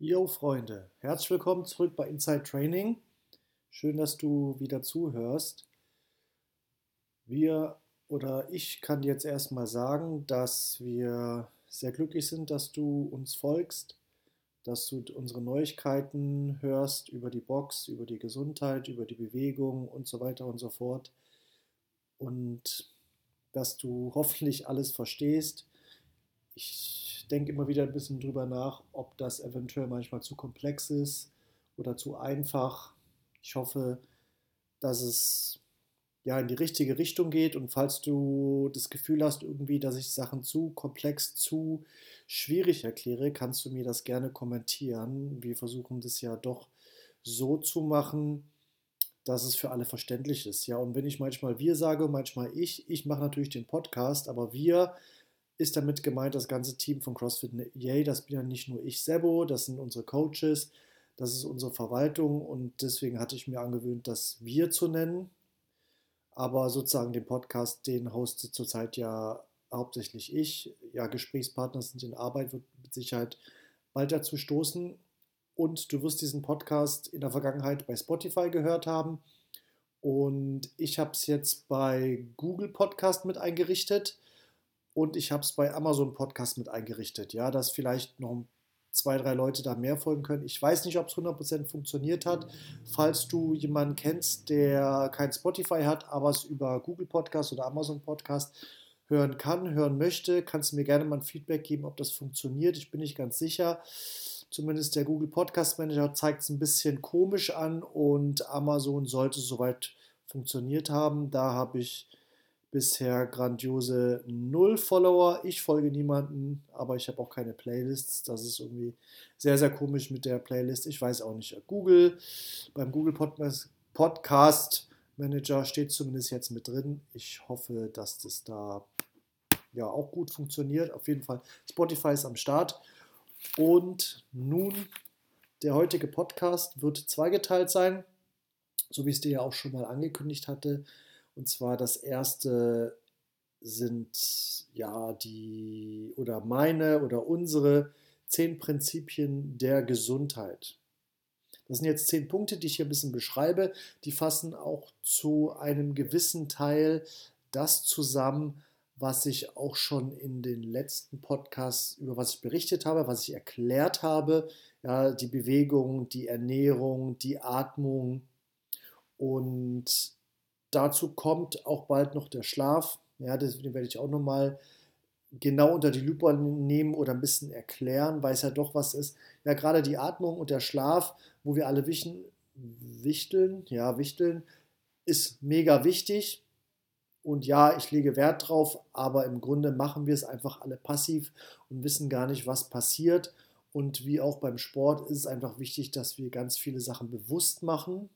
Jo Freunde, herzlich willkommen zurück bei Inside Training. Schön, dass du wieder zuhörst. Wir oder ich kann dir jetzt erstmal sagen, dass wir sehr glücklich sind, dass du uns folgst, dass du unsere Neuigkeiten hörst über die Box, über die Gesundheit, über die Bewegung und so weiter und so fort. Und dass du hoffentlich alles verstehst. Ich denke immer wieder ein bisschen drüber nach, ob das eventuell manchmal zu komplex ist oder zu einfach. Ich hoffe, dass es ja in die richtige Richtung geht und falls du das Gefühl hast irgendwie, dass ich Sachen zu komplex, zu schwierig erkläre, kannst du mir das gerne kommentieren. Wir versuchen das ja doch so zu machen, dass es für alle verständlich ist. Ja, und wenn ich manchmal wir sage, manchmal ich, ich mache natürlich den Podcast, aber wir ist damit gemeint das ganze Team von CrossFit Yay. Das bin ja nicht nur ich, Sebo, das sind unsere Coaches, das ist unsere Verwaltung und deswegen hatte ich mir angewöhnt, das wir zu nennen. Aber sozusagen den Podcast, den hostet zurzeit ja hauptsächlich ich. Ja, Gesprächspartner sind in Arbeit, wird mit Sicherheit bald dazu stoßen. Und du wirst diesen Podcast in der Vergangenheit bei Spotify gehört haben. Und ich habe es jetzt bei Google Podcast mit eingerichtet und ich habe es bei Amazon Podcast mit eingerichtet. Ja, dass vielleicht noch zwei, drei Leute da mehr folgen können. Ich weiß nicht, ob es 100% funktioniert hat. Falls du jemanden kennst, der kein Spotify hat, aber es über Google Podcast oder Amazon Podcast hören kann, hören möchte, kannst du mir gerne mal ein Feedback geben, ob das funktioniert. Ich bin nicht ganz sicher. Zumindest der Google Podcast Manager zeigt es ein bisschen komisch an und Amazon sollte soweit funktioniert haben. Da habe ich bisher grandiose null Follower. Ich folge niemanden, aber ich habe auch keine Playlists. Das ist irgendwie sehr, sehr komisch mit der Playlist. Ich weiß auch nicht. Google, beim Google Podcast Manager steht zumindest jetzt mit drin. Ich hoffe, dass das da ja auch gut funktioniert. Auf jeden Fall, Spotify ist am Start. Und nun, der heutige Podcast wird zweigeteilt sein, so wie es dir ja auch schon mal angekündigt hatte. Und zwar das erste sind ja die oder meine oder unsere zehn Prinzipien der Gesundheit. Das sind jetzt zehn Punkte, die ich hier ein bisschen beschreibe. Die fassen auch zu einem gewissen Teil das zusammen, was ich auch schon in den letzten Podcasts, über was ich berichtet habe, was ich erklärt habe. Ja, die Bewegung, die Ernährung, die Atmung. Und Dazu kommt auch bald noch der Schlaf. Ja, den werde ich auch nochmal genau unter die Lupe nehmen oder ein bisschen erklären, weil es ja doch was ist. Ja, gerade die Atmung und der Schlaf, wo wir alle wischen, wichteln, ja, wichteln, ist mega wichtig. Und ja, ich lege Wert drauf, aber im Grunde machen wir es einfach alle passiv und wissen gar nicht, was passiert. Und wie auch beim Sport ist es einfach wichtig, dass wir ganz viele Sachen bewusst machen.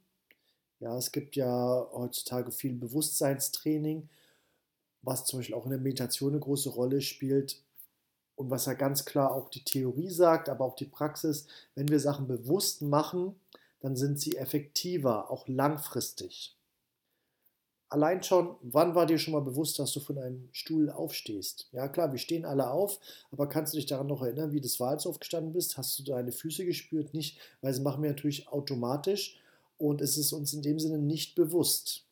Ja, es gibt ja heutzutage viel Bewusstseinstraining, was zum Beispiel auch in der Meditation eine große Rolle spielt und was ja ganz klar auch die Theorie sagt, aber auch die Praxis, wenn wir Sachen bewusst machen, dann sind sie effektiver, auch langfristig. Allein schon, wann war dir schon mal bewusst, dass du von einem Stuhl aufstehst? Ja klar, wir stehen alle auf, aber kannst du dich daran noch erinnern, wie das war, als du aufgestanden bist? Hast du deine Füße gespürt? Nicht, weil sie machen wir natürlich automatisch und es ist uns in dem Sinne nicht bewusst.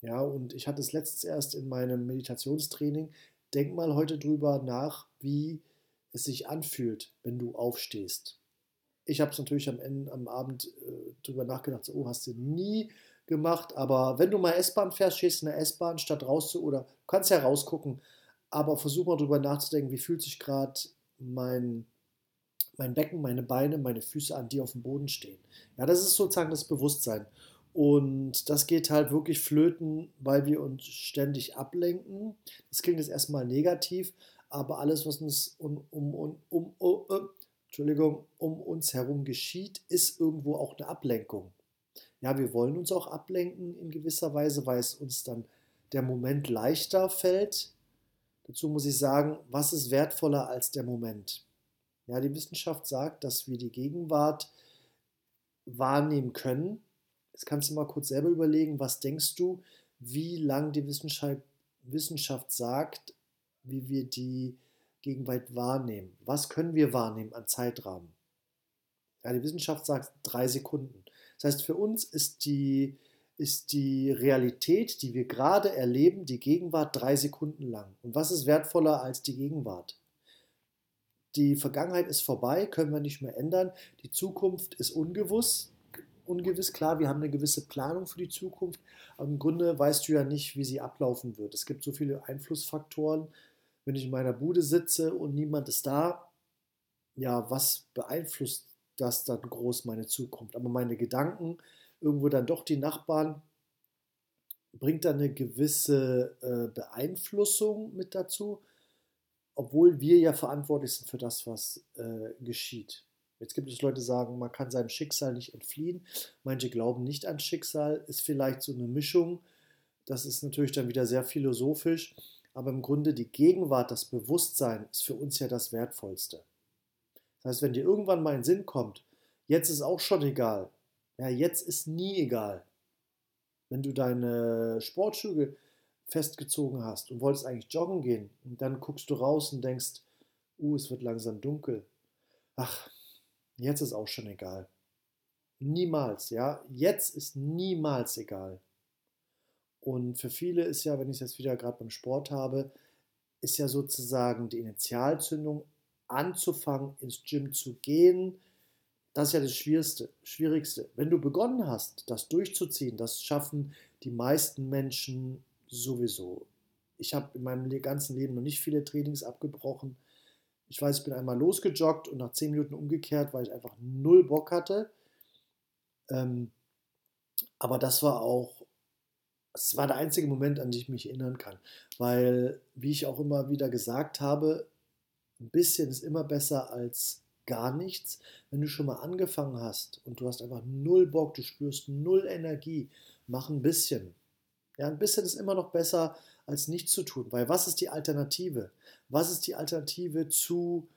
Ja, und ich hatte es letztens erst in meinem Meditationstraining. Denk mal heute drüber nach, wie es sich anfühlt, wenn du aufstehst. Ich habe es natürlich am Ende, am Abend äh, drüber nachgedacht, so, oh, hast du nie gemacht, aber wenn du mal S-Bahn fährst, stehst in der S-Bahn, statt raus zu, oder kannst ja rausgucken, aber versuch mal drüber nachzudenken, wie fühlt sich gerade mein mein Becken, meine Beine, meine Füße an, die auf dem Boden stehen. Ja, das ist sozusagen das Bewusstsein. Und das geht halt wirklich flöten, weil wir uns ständig ablenken. Das klingt jetzt erstmal negativ, aber alles, was uns um, um, um, um, oh, uh, Entschuldigung, um uns herum geschieht, ist irgendwo auch eine Ablenkung. Ja, wir wollen uns auch ablenken in gewisser Weise, weil es uns dann der Moment leichter fällt. Dazu muss ich sagen, was ist wertvoller als der Moment? Ja, die Wissenschaft sagt, dass wir die Gegenwart wahrnehmen können. Jetzt kannst du mal kurz selber überlegen, was denkst du, wie lang die Wissenschaft, Wissenschaft sagt, wie wir die Gegenwart wahrnehmen. Was können wir wahrnehmen an Zeitrahmen? Ja, die Wissenschaft sagt drei Sekunden. Das heißt, für uns ist die, ist die Realität, die wir gerade erleben, die Gegenwart drei Sekunden lang. Und was ist wertvoller als die Gegenwart? Die Vergangenheit ist vorbei, können wir nicht mehr ändern. Die Zukunft ist ungewiss. Ungewiss, klar, wir haben eine gewisse Planung für die Zukunft, aber im Grunde weißt du ja nicht, wie sie ablaufen wird. Es gibt so viele Einflussfaktoren. Wenn ich in meiner Bude sitze und niemand ist da, ja, was beeinflusst das dann groß meine Zukunft? Aber meine Gedanken, irgendwo dann doch die Nachbarn, bringt da eine gewisse äh, Beeinflussung mit dazu obwohl wir ja verantwortlich sind für das, was äh, geschieht. Jetzt gibt es Leute, die sagen, man kann seinem Schicksal nicht entfliehen. Manche glauben nicht an Schicksal, ist vielleicht so eine Mischung. Das ist natürlich dann wieder sehr philosophisch. Aber im Grunde die Gegenwart, das Bewusstsein ist für uns ja das Wertvollste. Das heißt, wenn dir irgendwann mal ein Sinn kommt, jetzt ist auch schon egal. Ja, jetzt ist nie egal. Wenn du deine Sportschuhe festgezogen hast und wolltest eigentlich joggen gehen und dann guckst du raus und denkst, uh, es wird langsam dunkel. Ach, jetzt ist auch schon egal. Niemals, ja, jetzt ist niemals egal. Und für viele ist ja, wenn ich es jetzt wieder gerade beim Sport habe, ist ja sozusagen die Initialzündung anzufangen, ins Gym zu gehen. Das ist ja das Schwierigste. Schwierigste. Wenn du begonnen hast, das durchzuziehen, das schaffen die meisten Menschen sowieso. Ich habe in meinem ganzen Leben noch nicht viele Trainings abgebrochen. Ich weiß, ich bin einmal losgejoggt und nach zehn Minuten umgekehrt, weil ich einfach null Bock hatte. Ähm, aber das war auch, es war der einzige Moment, an den ich mich erinnern kann. Weil, wie ich auch immer wieder gesagt habe, ein bisschen ist immer besser als gar nichts. Wenn du schon mal angefangen hast und du hast einfach null Bock, du spürst null Energie, mach ein bisschen. Ja, ein bisschen ist immer noch besser, als nichts zu tun. Weil was ist die Alternative? Was ist die Alternative zu,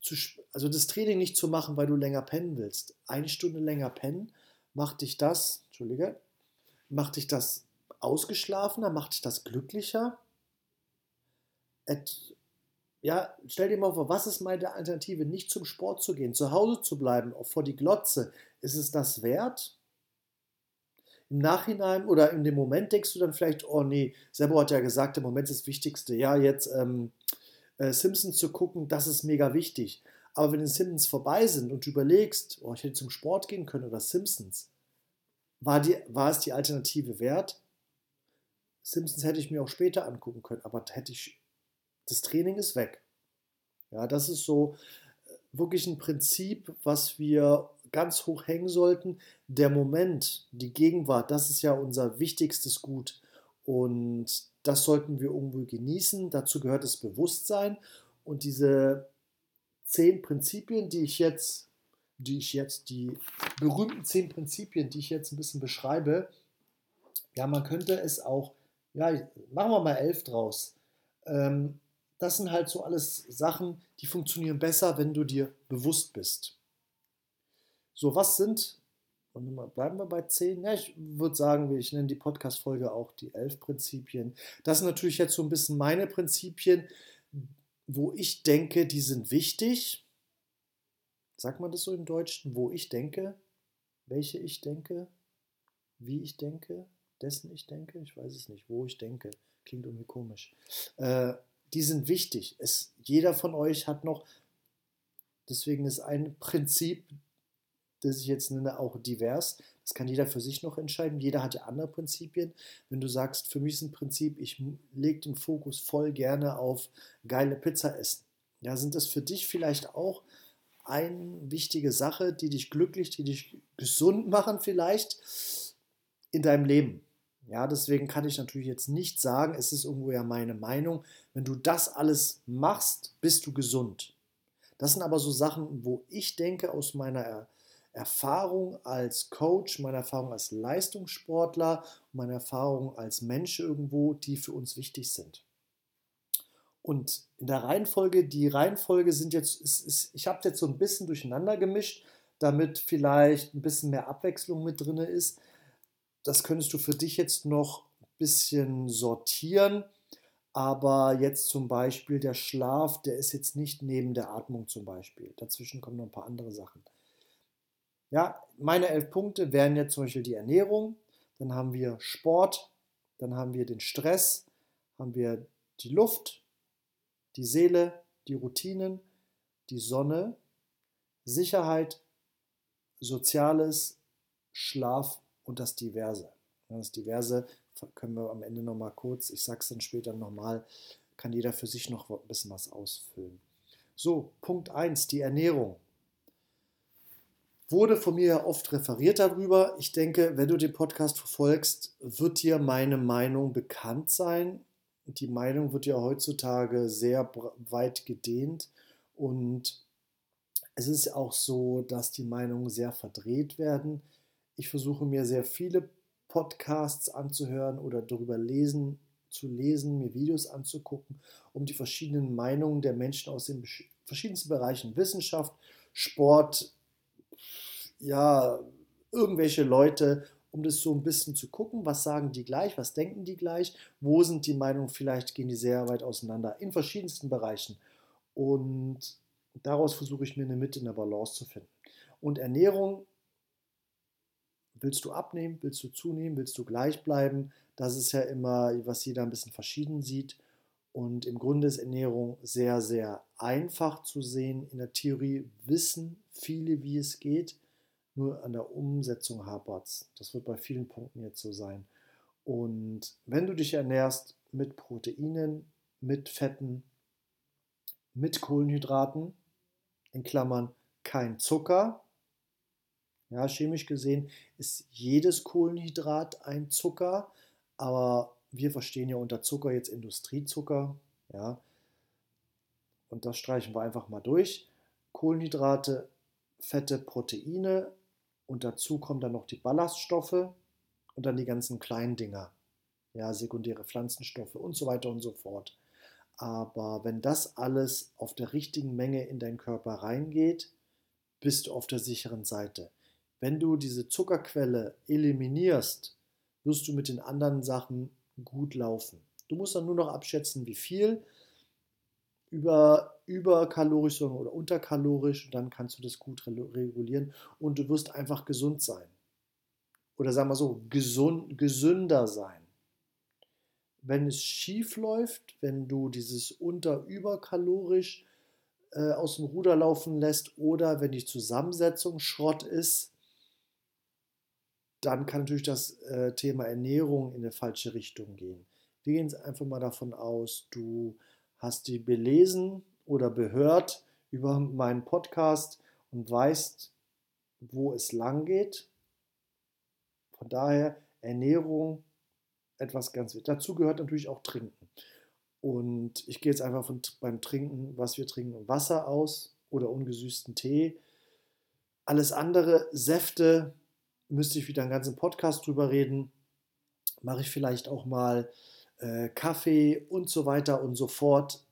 zu also das Training nicht zu machen, weil du länger pennen willst? Eine Stunde länger pennen macht dich das, Entschuldige, macht dich das ausgeschlafener, macht dich das glücklicher? Et, ja, stell dir mal vor, was ist meine Alternative? Nicht zum Sport zu gehen, zu Hause zu bleiben, vor die Glotze. Ist es das wert? Im Nachhinein oder in dem Moment denkst du dann vielleicht, oh nee, Sebo hat ja gesagt, im Moment ist das Wichtigste, ja, jetzt ähm, äh, Simpsons zu gucken, das ist mega wichtig. Aber wenn die Simpsons vorbei sind und du überlegst, oh, ich hätte zum Sport gehen können oder Simpsons, war, die, war es die Alternative wert? Simpsons hätte ich mir auch später angucken können, aber hätte ich, das Training ist weg. Ja, das ist so äh, wirklich ein Prinzip, was wir ganz hoch hängen sollten. Der Moment, die Gegenwart, das ist ja unser wichtigstes Gut. Und das sollten wir irgendwo genießen. Dazu gehört das Bewusstsein. Und diese zehn Prinzipien, die ich jetzt, die ich jetzt, die berühmten zehn Prinzipien, die ich jetzt ein bisschen beschreibe, ja, man könnte es auch, ja, machen wir mal elf draus. Ähm, das sind halt so alles Sachen, die funktionieren besser, wenn du dir bewusst bist. So, was sind, bleiben wir bei 10? Ja, ich würde sagen, ich nenne die Podcast-Folge auch die 11 Prinzipien. Das sind natürlich jetzt so ein bisschen meine Prinzipien, wo ich denke, die sind wichtig. Sagt man das so im Deutschen? Wo ich denke, welche ich denke, wie ich denke, dessen ich denke, ich weiß es nicht, wo ich denke. Klingt irgendwie komisch. Äh, die sind wichtig. Es, jeder von euch hat noch, deswegen ist ein Prinzip das ich jetzt nenne, auch divers. Das kann jeder für sich noch entscheiden. Jeder hat ja andere Prinzipien. Wenn du sagst, für mich ist ein Prinzip, ich lege den Fokus voll gerne auf geile Pizza essen. Ja, sind das für dich vielleicht auch eine wichtige Sache, die dich glücklich, die dich gesund machen vielleicht in deinem Leben? Ja, deswegen kann ich natürlich jetzt nicht sagen, es ist irgendwo ja meine Meinung, wenn du das alles machst, bist du gesund. Das sind aber so Sachen, wo ich denke aus meiner Erfahrung als Coach, meine Erfahrung als Leistungssportler, meine Erfahrung als Mensch irgendwo, die für uns wichtig sind. Und in der Reihenfolge, die Reihenfolge sind jetzt, ist, ist, ich habe jetzt so ein bisschen durcheinander gemischt, damit vielleicht ein bisschen mehr Abwechslung mit drin ist. Das könntest du für dich jetzt noch ein bisschen sortieren. Aber jetzt zum Beispiel der Schlaf, der ist jetzt nicht neben der Atmung zum Beispiel. Dazwischen kommen noch ein paar andere Sachen. Ja, meine elf Punkte wären jetzt zum Beispiel die Ernährung, dann haben wir Sport, dann haben wir den Stress, haben wir die Luft, die Seele, die Routinen, die Sonne, Sicherheit, Soziales, Schlaf und das Diverse. Das Diverse können wir am Ende nochmal kurz, ich sage es dann später nochmal, kann jeder für sich noch ein bisschen was ausfüllen. So, Punkt 1, die Ernährung. Wurde von mir ja oft referiert darüber. Ich denke, wenn du den Podcast verfolgst, wird dir meine Meinung bekannt sein. Die Meinung wird ja heutzutage sehr weit gedehnt und es ist auch so, dass die Meinungen sehr verdreht werden. Ich versuche mir sehr viele Podcasts anzuhören oder darüber lesen, zu lesen, mir Videos anzugucken, um die verschiedenen Meinungen der Menschen aus den verschiedensten Bereichen Wissenschaft, Sport, ja, irgendwelche Leute, um das so ein bisschen zu gucken, was sagen die gleich, was denken die gleich, wo sind die Meinungen, vielleicht gehen die sehr weit auseinander in verschiedensten Bereichen. Und daraus versuche ich mir eine Mitte in der Balance zu finden. Und Ernährung, willst du abnehmen, willst du zunehmen, willst du gleich bleiben? Das ist ja immer, was jeder ein bisschen verschieden sieht. Und im Grunde ist Ernährung sehr, sehr einfach zu sehen. In der Theorie wissen viele, wie es geht. Nur an der Umsetzung hapert es. Das wird bei vielen Punkten jetzt so sein. Und wenn du dich ernährst mit Proteinen, mit Fetten, mit Kohlenhydraten, in Klammern kein Zucker. Ja, chemisch gesehen ist jedes Kohlenhydrat ein Zucker, aber wir verstehen ja unter Zucker jetzt Industriezucker. Ja, und das streichen wir einfach mal durch. Kohlenhydrate, Fette, Proteine und dazu kommen dann noch die Ballaststoffe und dann die ganzen kleinen Dinger. Ja, sekundäre Pflanzenstoffe und so weiter und so fort. Aber wenn das alles auf der richtigen Menge in deinen Körper reingeht, bist du auf der sicheren Seite. Wenn du diese Zuckerquelle eliminierst, wirst du mit den anderen Sachen gut laufen. Du musst dann nur noch abschätzen, wie viel über, überkalorisch oder unterkalorisch, dann kannst du das gut regulieren und du wirst einfach gesund sein. Oder sagen wir so, gesund, gesünder sein wenn es schief läuft, wenn du dieses unter-überkalorisch äh, aus dem Ruder laufen lässt oder wenn die Zusammensetzung Schrott ist, dann kann natürlich das äh, Thema Ernährung in eine falsche Richtung gehen. Wir gehen einfach mal davon aus, du hast die belesen oder behört über meinen Podcast und weißt, wo es lang geht. Von daher Ernährung etwas ganz wichtig. Dazu gehört natürlich auch Trinken. Und ich gehe jetzt einfach von, beim Trinken, was wir trinken, Wasser aus oder ungesüßten Tee. Alles andere, Säfte, müsste ich wieder einen ganzen Podcast drüber reden. Mache ich vielleicht auch mal äh, Kaffee und so weiter und so fort.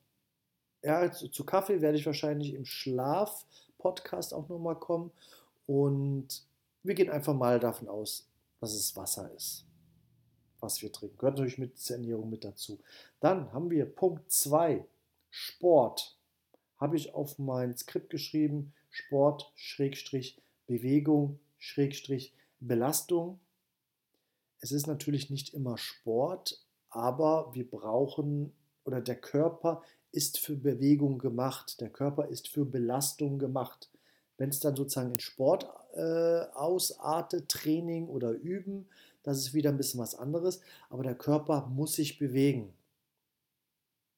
Ja, zu, zu Kaffee werde ich wahrscheinlich im Schlaf-Podcast auch nochmal kommen. Und wir gehen einfach mal davon aus, dass es Wasser ist was wir trinken. Gehört natürlich mit zur Ernährung mit dazu. Dann haben wir Punkt 2, Sport. Habe ich auf mein Skript geschrieben, Sport, Schrägstrich, Bewegung, Schrägstrich, Belastung. Es ist natürlich nicht immer Sport, aber wir brauchen oder der Körper ist für Bewegung gemacht. Der Körper ist für Belastung gemacht. Wenn es dann sozusagen in Sport äh, ausartet, Training oder Üben, das ist wieder ein bisschen was anderes, aber der Körper muss sich bewegen.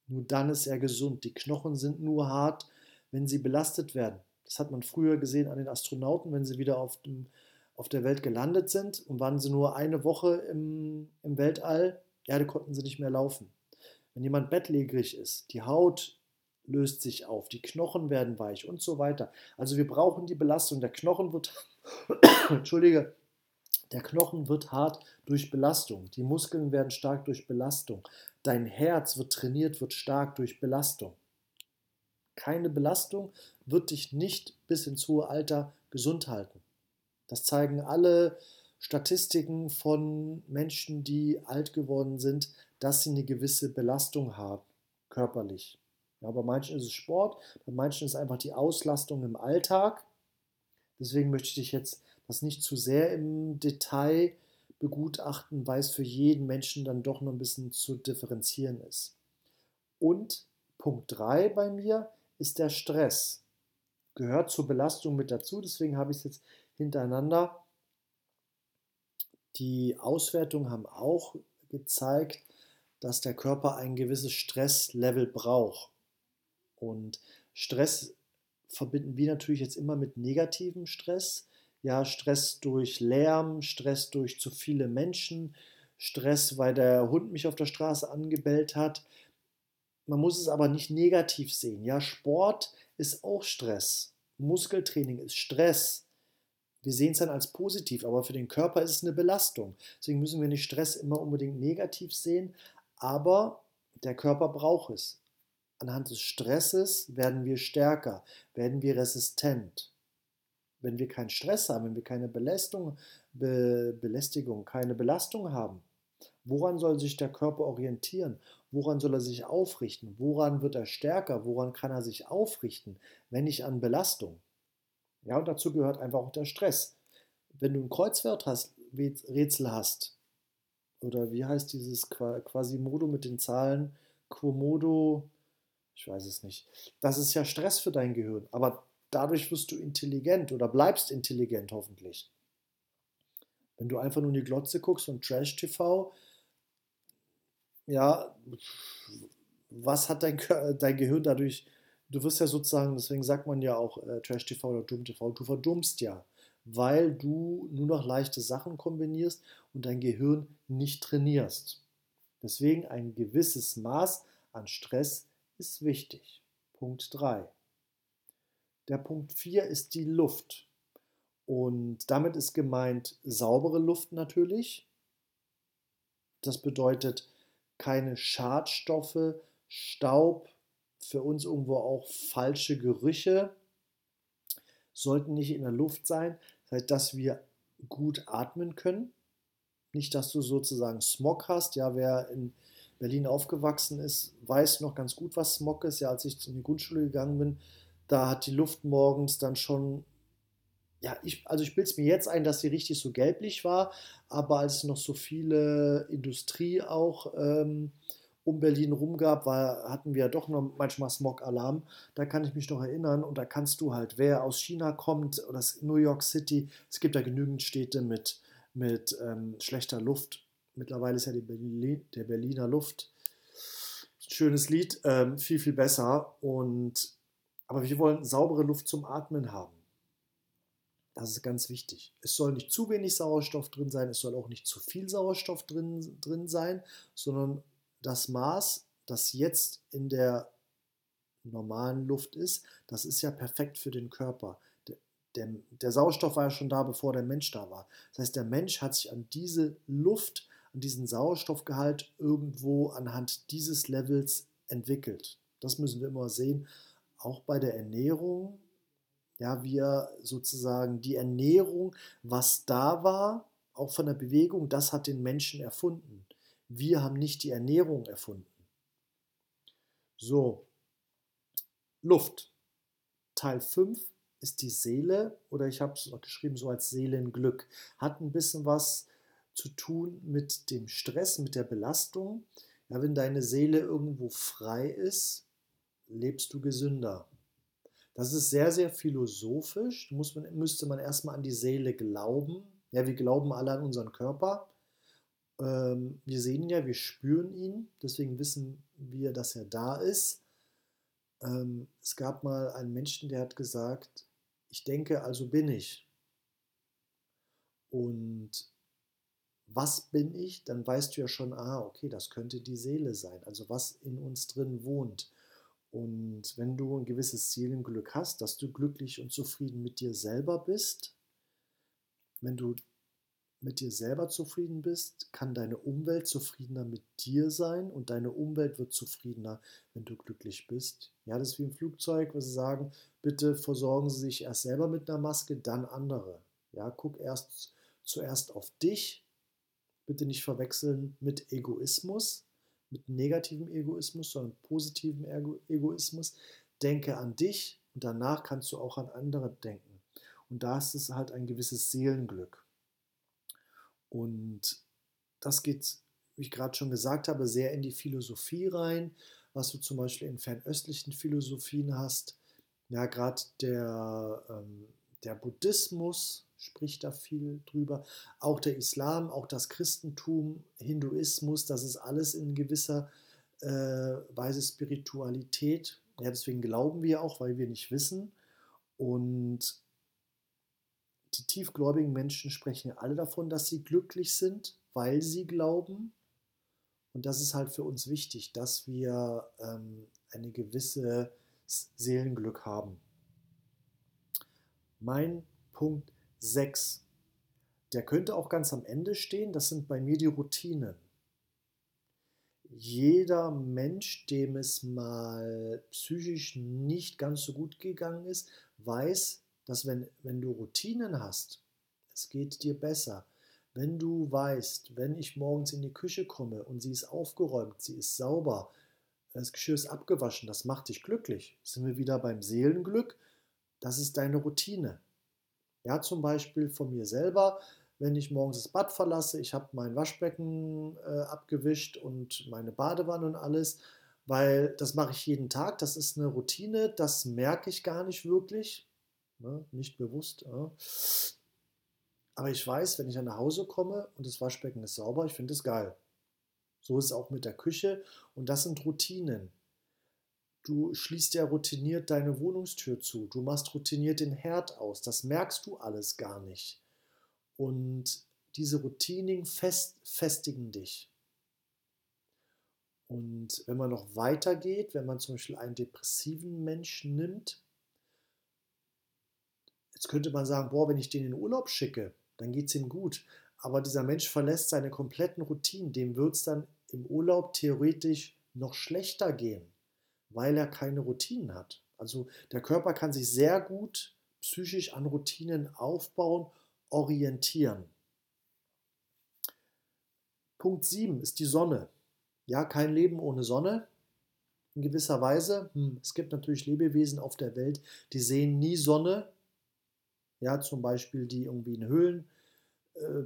Nur dann ist er gesund. Die Knochen sind nur hart, wenn sie belastet werden. Das hat man früher gesehen an den Astronauten, wenn sie wieder auf, dem, auf der Welt gelandet sind und waren sie nur eine Woche im, im Weltall, da konnten sie nicht mehr laufen. Wenn jemand bettlägerig ist, die Haut löst sich auf, die Knochen werden weich und so weiter. Also wir brauchen die Belastung. Der Knochen wird, Entschuldige, der Knochen wird hart durch Belastung. Die Muskeln werden stark durch Belastung. Dein Herz wird trainiert, wird stark durch Belastung. Keine Belastung wird dich nicht bis ins hohe Alter gesund halten. Das zeigen alle Statistiken von Menschen, die alt geworden sind, dass sie eine gewisse Belastung haben, körperlich. Ja, bei manchen ist es Sport, bei manchen ist es einfach die Auslastung im Alltag. Deswegen möchte ich jetzt das nicht zu sehr im Detail begutachten, weil es für jeden Menschen dann doch noch ein bisschen zu differenzieren ist. Und Punkt 3 bei mir ist der Stress. Gehört zur Belastung mit dazu, deswegen habe ich es jetzt hintereinander. Die Auswertungen haben auch gezeigt, dass der Körper ein gewisses Stresslevel braucht. Und Stress verbinden wir natürlich jetzt immer mit negativem Stress. Ja, Stress durch Lärm, Stress durch zu viele Menschen, Stress, weil der Hund mich auf der Straße angebellt hat. Man muss es aber nicht negativ sehen. Ja, Sport ist auch Stress. Muskeltraining ist Stress. Wir sehen es dann als positiv, aber für den Körper ist es eine Belastung. Deswegen müssen wir nicht Stress immer unbedingt negativ sehen, aber der Körper braucht es. Anhand des Stresses werden wir stärker, werden wir resistent. Wenn wir keinen Stress haben, wenn wir keine Belästigung, Be Belästigung, keine Belastung haben, woran soll sich der Körper orientieren? Woran soll er sich aufrichten? Woran wird er stärker? Woran kann er sich aufrichten, wenn nicht an Belastung? Ja, und dazu gehört einfach auch der Stress. Wenn du ein Kreuzworträtsel hast, oder wie heißt dieses Quasimodo mit den Zahlen, Quomodo, ich weiß es nicht. Das ist ja Stress für dein Gehirn, aber dadurch wirst du intelligent oder bleibst intelligent hoffentlich. Wenn du einfach nur in die Glotze guckst und Trash-TV, ja, was hat dein, dein Gehirn dadurch, du wirst ja sozusagen, deswegen sagt man ja auch äh, Trash-TV oder Dumm-TV, du verdummst ja, weil du nur noch leichte Sachen kombinierst und dein Gehirn nicht trainierst. Deswegen ein gewisses Maß an Stress ist wichtig. Punkt 3. Der Punkt 4 ist die Luft. Und damit ist gemeint saubere Luft natürlich. Das bedeutet keine Schadstoffe, Staub, für uns irgendwo auch falsche Gerüche sollten nicht in der Luft sein. Das heißt, dass wir gut atmen können. Nicht, dass du sozusagen Smog hast. Ja, wer in Berlin aufgewachsen ist, weiß noch ganz gut, was Smog ist. Ja, als ich in die Grundschule gegangen bin, da hat die Luft morgens dann schon, ja, ich, also ich bilde es mir jetzt ein, dass sie richtig so gelblich war, aber als noch so viele Industrie auch ähm, um Berlin rum gab, war, hatten wir ja doch noch manchmal Smog-Alarm. Da kann ich mich noch erinnern und da kannst du halt, wer aus China kommt oder New York City, es gibt da genügend Städte mit, mit ähm, schlechter Luft Mittlerweile ist ja Berlin, der Berliner Luft schönes Lied, ähm, viel, viel besser. Und, aber wir wollen saubere Luft zum Atmen haben. Das ist ganz wichtig. Es soll nicht zu wenig Sauerstoff drin sein, es soll auch nicht zu viel Sauerstoff drin, drin sein, sondern das Maß, das jetzt in der normalen Luft ist, das ist ja perfekt für den Körper. Der, der, der Sauerstoff war ja schon da, bevor der Mensch da war. Das heißt, der Mensch hat sich an diese Luft diesen Sauerstoffgehalt irgendwo anhand dieses Levels entwickelt. Das müssen wir immer sehen. Auch bei der Ernährung, ja, wir sozusagen die Ernährung, was da war, auch von der Bewegung, das hat den Menschen erfunden. Wir haben nicht die Ernährung erfunden. So, Luft. Teil 5 ist die Seele oder ich habe es noch geschrieben so als Seelenglück. Hat ein bisschen was zu tun mit dem Stress, mit der Belastung. Ja, wenn deine Seele irgendwo frei ist, lebst du gesünder. Das ist sehr, sehr philosophisch. Muss man, müsste man erstmal an die Seele glauben. Ja, wir glauben alle an unseren Körper. Ähm, wir sehen ihn ja, wir spüren ihn. Deswegen wissen wir, dass er da ist. Ähm, es gab mal einen Menschen, der hat gesagt, ich denke, also bin ich. Und was bin ich, dann weißt du ja schon, ah, okay, das könnte die Seele sein, also was in uns drin wohnt. Und wenn du ein gewisses Seelenglück hast, dass du glücklich und zufrieden mit dir selber bist, wenn du mit dir selber zufrieden bist, kann deine Umwelt zufriedener mit dir sein und deine Umwelt wird zufriedener, wenn du glücklich bist. Ja, das ist wie im Flugzeug, wo sie sagen, bitte versorgen Sie sich erst selber mit einer Maske, dann andere. Ja, guck erst zuerst auf dich, bitte nicht verwechseln mit Egoismus, mit negativem Egoismus, sondern positivem Egoismus. Denke an dich und danach kannst du auch an andere denken. Und da ist es halt ein gewisses Seelenglück. Und das geht, wie ich gerade schon gesagt habe, sehr in die Philosophie rein, was du zum Beispiel in fernöstlichen Philosophien hast. Ja, gerade der, ähm, der Buddhismus spricht da viel drüber. Auch der Islam, auch das Christentum, Hinduismus, das ist alles in gewisser äh, Weise Spiritualität. Ja, deswegen glauben wir auch, weil wir nicht wissen. Und die tiefgläubigen Menschen sprechen alle davon, dass sie glücklich sind, weil sie glauben. Und das ist halt für uns wichtig, dass wir ähm, eine gewisse Seelenglück haben. Mein Punkt 6, der könnte auch ganz am Ende stehen, das sind bei mir die Routinen. Jeder Mensch, dem es mal psychisch nicht ganz so gut gegangen ist, weiß, dass wenn, wenn du Routinen hast, es geht dir besser. Wenn du weißt, wenn ich morgens in die Küche komme und sie ist aufgeräumt, sie ist sauber, das Geschirr ist abgewaschen, das macht dich glücklich. Sind wir wieder beim Seelenglück? Das ist deine Routine. Ja, zum Beispiel von mir selber, wenn ich morgens das Bad verlasse, ich habe mein Waschbecken äh, abgewischt und meine Badewanne und alles, weil das mache ich jeden Tag, das ist eine Routine, das merke ich gar nicht wirklich, ne, nicht bewusst. Ja. Aber ich weiß, wenn ich nach Hause komme und das Waschbecken ist sauber, ich finde es geil. So ist es auch mit der Küche und das sind Routinen. Du schließt ja routiniert deine Wohnungstür zu, du machst routiniert den Herd aus, das merkst du alles gar nicht. Und diese Routinen fest, festigen dich. Und wenn man noch weitergeht, wenn man zum Beispiel einen depressiven Menschen nimmt, jetzt könnte man sagen, boah, wenn ich den in den Urlaub schicke, dann geht es ihm gut. Aber dieser Mensch verlässt seine kompletten Routinen. Dem wird es dann im Urlaub theoretisch noch schlechter gehen, weil er keine Routinen hat. Also der Körper kann sich sehr gut psychisch an Routinen aufbauen, orientieren. Punkt 7 ist die Sonne. Ja, kein Leben ohne Sonne. In gewisser Weise. Hm, es gibt natürlich Lebewesen auf der Welt, die sehen nie Sonne. Ja, zum Beispiel die irgendwie in Höhlen äh,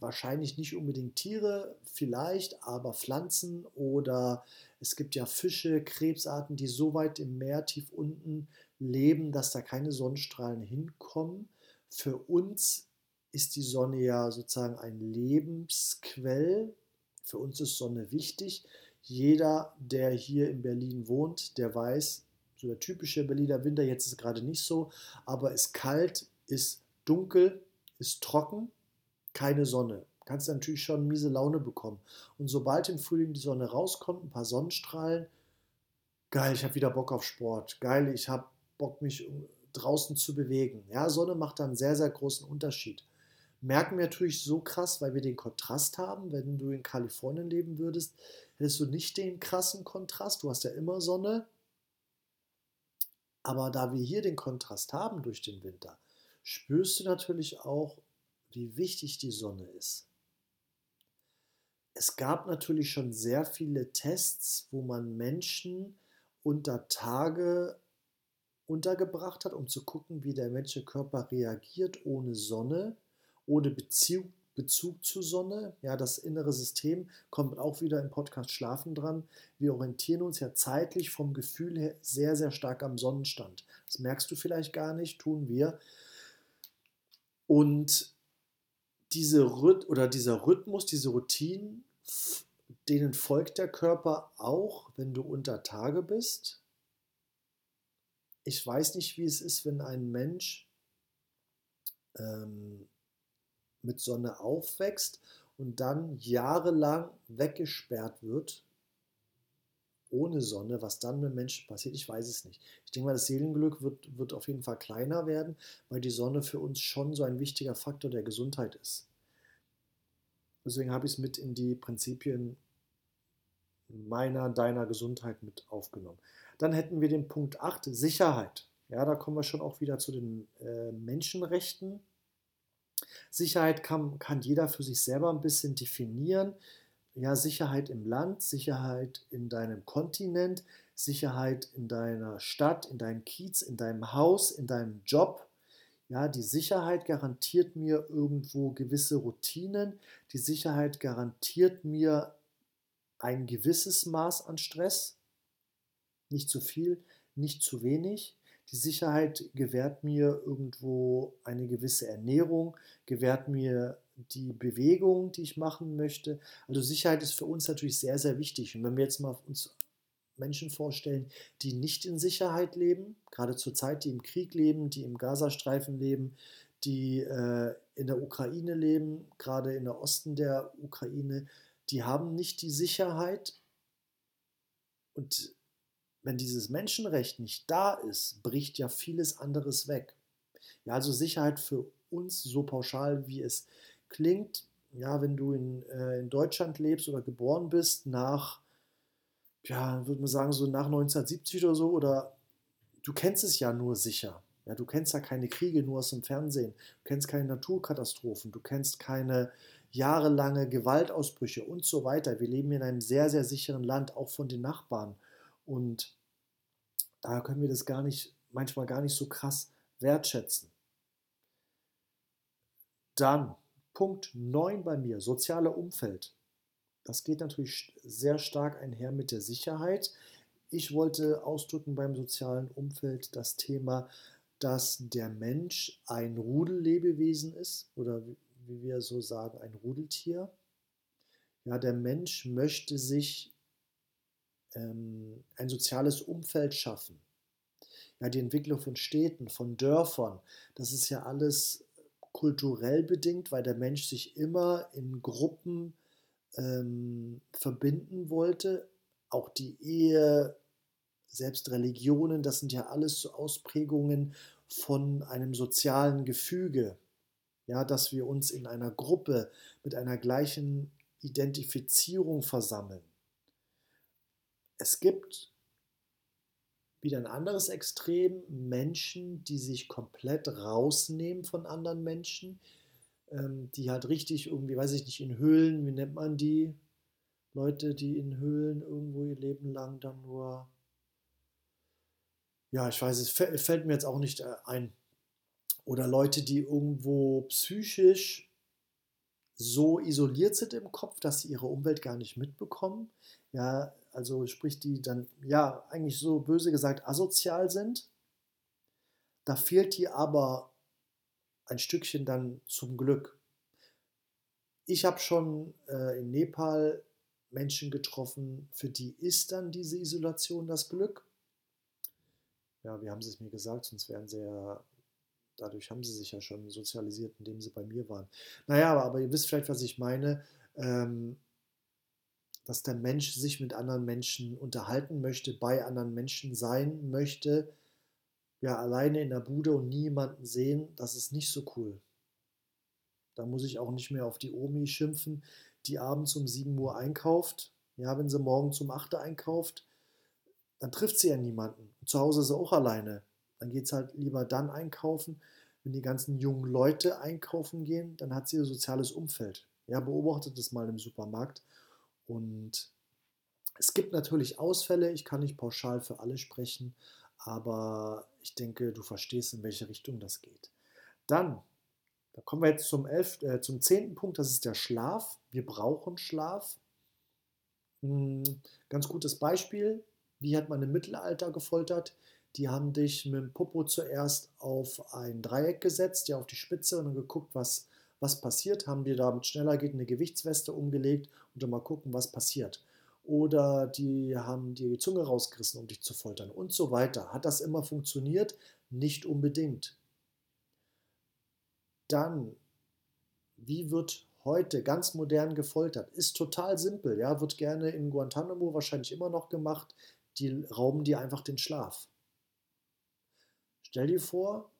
wahrscheinlich nicht unbedingt Tiere, vielleicht, aber Pflanzen oder es gibt ja Fische, Krebsarten, die so weit im Meer tief unten leben, dass da keine Sonnenstrahlen hinkommen. Für uns ist die Sonne ja sozusagen ein Lebensquell. Für uns ist Sonne wichtig. Jeder, der hier in Berlin wohnt, der weiß, so der typische Berliner Winter, jetzt ist es gerade nicht so, aber ist kalt, ist dunkel, ist trocken keine Sonne. Kannst du natürlich schon miese Laune bekommen. Und sobald im Frühling die Sonne rauskommt, ein paar Sonnenstrahlen, geil, ich habe wieder Bock auf Sport. Geil, ich habe Bock, mich draußen zu bewegen. Ja, Sonne macht da einen sehr, sehr großen Unterschied. Merken wir natürlich so krass, weil wir den Kontrast haben. Wenn du in Kalifornien leben würdest, hättest du nicht den krassen Kontrast. Du hast ja immer Sonne. Aber da wir hier den Kontrast haben durch den Winter, spürst du natürlich auch, wie wichtig die Sonne ist. Es gab natürlich schon sehr viele Tests, wo man Menschen unter Tage untergebracht hat, um zu gucken, wie der menschliche Körper reagiert ohne Sonne, ohne Bezug, Bezug zur Sonne. Ja, das innere System kommt auch wieder im Podcast Schlafen dran. Wir orientieren uns ja zeitlich vom Gefühl her sehr, sehr stark am Sonnenstand. Das merkst du vielleicht gar nicht, tun wir. Und diese Rhyth oder dieser Rhythmus, diese Routinen, denen folgt der Körper auch, wenn du unter Tage bist. Ich weiß nicht, wie es ist, wenn ein Mensch ähm, mit Sonne aufwächst und dann jahrelang weggesperrt wird ohne Sonne, was dann mit Menschen passiert, ich weiß es nicht. Ich denke mal, das Seelenglück wird, wird auf jeden Fall kleiner werden, weil die Sonne für uns schon so ein wichtiger Faktor der Gesundheit ist. Deswegen habe ich es mit in die Prinzipien meiner, deiner Gesundheit mit aufgenommen. Dann hätten wir den Punkt 8, Sicherheit. Ja, da kommen wir schon auch wieder zu den äh, Menschenrechten. Sicherheit kann, kann jeder für sich selber ein bisschen definieren ja, Sicherheit im Land, Sicherheit in deinem Kontinent, Sicherheit in deiner Stadt, in deinem Kiez, in deinem Haus, in deinem Job. Ja, die Sicherheit garantiert mir irgendwo gewisse Routinen. Die Sicherheit garantiert mir ein gewisses Maß an Stress. Nicht zu viel, nicht zu wenig. Die Sicherheit gewährt mir irgendwo eine gewisse Ernährung, gewährt mir die Bewegung, die ich machen möchte. Also Sicherheit ist für uns natürlich sehr, sehr wichtig. Und wenn wir jetzt mal uns Menschen vorstellen, die nicht in Sicherheit leben, gerade zur Zeit, die im Krieg leben, die im Gazastreifen leben, die äh, in der Ukraine leben, gerade in der Osten der Ukraine, die haben nicht die Sicherheit. Und wenn dieses Menschenrecht nicht da ist, bricht ja vieles anderes weg. Ja, also Sicherheit für uns, so pauschal wie es klingt, ja, wenn du in, äh, in Deutschland lebst oder geboren bist nach ja, würde man sagen, so nach 1970 oder so, oder du kennst es ja nur sicher. Ja, du kennst ja keine Kriege nur aus dem Fernsehen. Du kennst keine Naturkatastrophen. Du kennst keine jahrelange Gewaltausbrüche und so weiter. Wir leben in einem sehr, sehr sicheren Land, auch von den Nachbarn. Und da können wir das gar nicht, manchmal gar nicht so krass wertschätzen. Dann Punkt 9 bei mir, soziale Umfeld. Das geht natürlich sehr stark einher mit der Sicherheit. Ich wollte ausdrücken beim sozialen Umfeld das Thema, dass der Mensch ein Rudellebewesen ist oder wie wir so sagen, ein Rudeltier. Ja, der Mensch möchte sich ähm, ein soziales Umfeld schaffen. Ja, die Entwicklung von Städten, von Dörfern, das ist ja alles kulturell bedingt, weil der Mensch sich immer in Gruppen ähm, verbinden wollte. Auch die Ehe, selbst Religionen, das sind ja alles Ausprägungen von einem sozialen Gefüge. Ja, dass wir uns in einer Gruppe mit einer gleichen Identifizierung versammeln. Es gibt wieder ein anderes Extrem, Menschen, die sich komplett rausnehmen von anderen Menschen, ähm, die halt richtig irgendwie, weiß ich nicht, in Höhlen, wie nennt man die? Leute, die in Höhlen irgendwo ihr Leben lang dann nur, ja, ich weiß, es fällt mir jetzt auch nicht äh, ein. Oder Leute, die irgendwo psychisch so isoliert sind im Kopf, dass sie ihre Umwelt gar nicht mitbekommen. Ja, also sprich, die dann, ja, eigentlich so böse gesagt asozial sind. Da fehlt die aber ein Stückchen dann zum Glück. Ich habe schon äh, in Nepal Menschen getroffen, für die ist dann diese Isolation das Glück. Ja, wie haben sie es mir gesagt, sonst wären sie ja, dadurch haben sie sich ja schon sozialisiert, indem sie bei mir waren. Naja, aber, aber ihr wisst vielleicht, was ich meine, ähm, dass der Mensch sich mit anderen Menschen unterhalten möchte, bei anderen Menschen sein möchte, ja, alleine in der Bude und niemanden sehen, das ist nicht so cool. Da muss ich auch nicht mehr auf die Omi schimpfen, die abends um 7 Uhr einkauft. Ja, wenn sie morgens um 8 Uhr einkauft, dann trifft sie ja niemanden. Zu Hause ist sie auch alleine. Dann geht es halt lieber dann einkaufen. Wenn die ganzen jungen Leute einkaufen gehen, dann hat sie ihr soziales Umfeld. Ja, beobachtet das mal im Supermarkt. Und es gibt natürlich Ausfälle. Ich kann nicht pauschal für alle sprechen, aber ich denke, du verstehst, in welche Richtung das geht. Dann, da kommen wir jetzt zum, elf, äh, zum zehnten Punkt, das ist der Schlaf. Wir brauchen Schlaf. Hm, ganz gutes Beispiel, wie hat man im Mittelalter gefoltert? Die haben dich mit dem Popo zuerst auf ein Dreieck gesetzt, ja auf die Spitze und dann geguckt, was, was passiert. Haben dir damit schneller geht eine Gewichtsweste umgelegt und dann mal gucken, was passiert oder die haben die Zunge rausgerissen, um dich zu foltern und so weiter. Hat das immer funktioniert? Nicht unbedingt. Dann, wie wird heute ganz modern gefoltert? Ist total simpel, ja, wird gerne in Guantanamo wahrscheinlich immer noch gemacht. Die rauben dir einfach den Schlaf. Stell dir vor,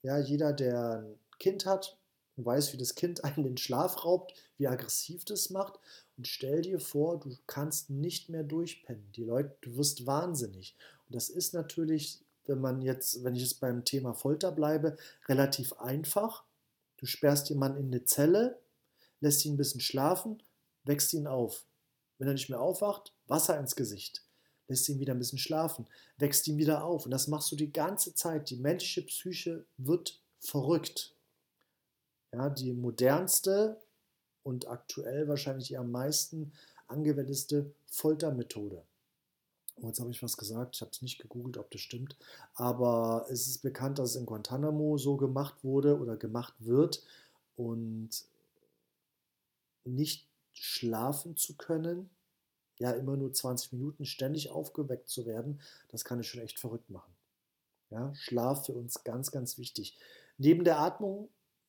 ja, jeder, der ein Kind hat und weiß, wie das Kind einen den Schlaf raubt, wie aggressiv das macht und stell dir vor, du kannst nicht mehr durchpennen. Die Leute, du wirst wahnsinnig. Und das ist natürlich, wenn man jetzt, wenn ich jetzt beim Thema Folter bleibe, relativ einfach. Du sperrst jemanden in eine Zelle, lässt ihn ein bisschen schlafen, wächst ihn auf. Wenn er nicht mehr aufwacht, Wasser ins Gesicht. Lässt ihn wieder ein bisschen schlafen, wächst ihn wieder auf. Und das machst du die ganze Zeit. Die menschliche Psyche wird verrückt. Ja, die modernste und aktuell wahrscheinlich die am meisten angewendete Foltermethode. Oh, jetzt habe ich was gesagt, ich habe es nicht gegoogelt, ob das stimmt, aber es ist bekannt, dass es in Guantanamo so gemacht wurde oder gemacht wird und nicht schlafen zu können, ja immer nur 20 Minuten ständig aufgeweckt zu werden, das kann ich schon echt verrückt machen. Ja, Schlaf für uns ganz, ganz wichtig. Neben der Atmung,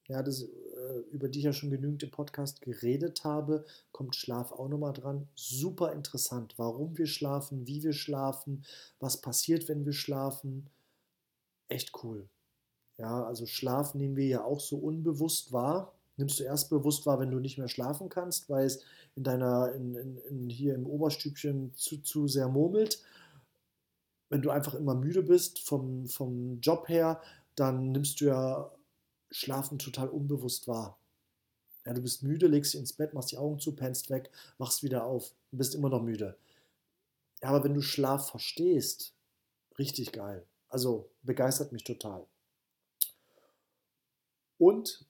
ja, das, äh, über die ich ja schon genügend im Podcast geredet habe, kommt Schlaf auch nochmal dran. Super interessant, warum wir schlafen, wie wir schlafen, was passiert, wenn wir schlafen. Echt cool. Ja, also Schlaf nehmen wir ja auch so unbewusst wahr. Nimmst du erst bewusst wahr, wenn du nicht mehr schlafen kannst, weil es in deiner, in, in, in hier im Oberstübchen zu, zu sehr murmelt wenn du einfach immer müde bist vom, vom Job her, dann nimmst du ja Schlafen total unbewusst wahr. Ja, du bist müde, legst dich ins Bett, machst die Augen zu, pennst weg, wachst wieder auf und bist immer noch müde. Ja, aber wenn du Schlaf verstehst, richtig geil. Also begeistert mich total. Und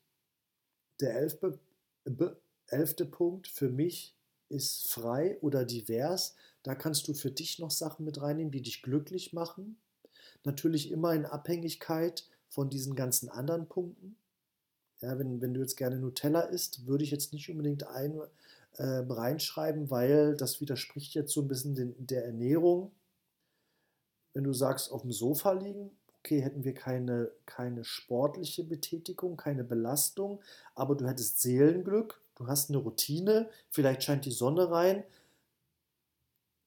der elfte, elfte Punkt für mich ist frei oder divers. Da kannst du für dich noch Sachen mit reinnehmen, die dich glücklich machen. Natürlich immer in Abhängigkeit von diesen ganzen anderen Punkten. Ja, wenn, wenn du jetzt gerne Nutella isst, würde ich jetzt nicht unbedingt ein, äh, reinschreiben, weil das widerspricht jetzt so ein bisschen den, der Ernährung. Wenn du sagst, auf dem Sofa liegen, okay, hätten wir keine, keine sportliche Betätigung, keine Belastung, aber du hättest Seelenglück, du hast eine Routine, vielleicht scheint die Sonne rein,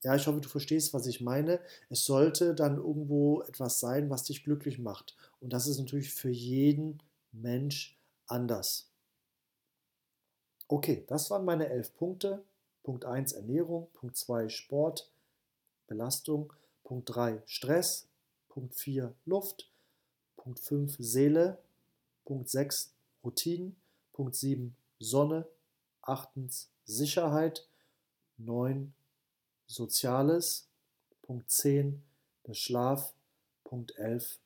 ja, ich hoffe, du verstehst, was ich meine. Es sollte dann irgendwo etwas sein, was dich glücklich macht. Und das ist natürlich für jeden Mensch anders. Okay, das waren meine elf Punkte. Punkt 1 Ernährung, Punkt 2 Sport, Belastung, Punkt 3 Stress, Punkt 4 Luft, Punkt 5 Seele, Punkt 6 Routinen, Punkt 7 Sonne, 8 Sicherheit, 9 Soziales, Punkt 10 der Schlaf, Punkt 11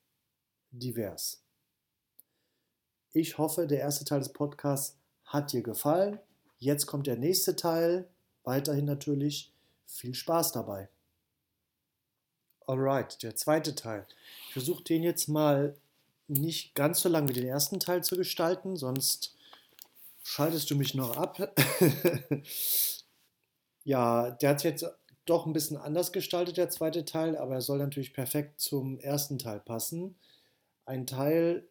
divers. Ich hoffe, der erste Teil des Podcasts hat dir gefallen. Jetzt kommt der nächste Teil. Weiterhin natürlich viel Spaß dabei. Alright, der zweite Teil. Ich versuche den jetzt mal nicht ganz so lang wie den ersten Teil zu gestalten, sonst schaltest du mich noch ab. ja, der hat jetzt doch ein bisschen anders gestaltet, der zweite Teil, aber er soll natürlich perfekt zum ersten Teil passen. Ein Teil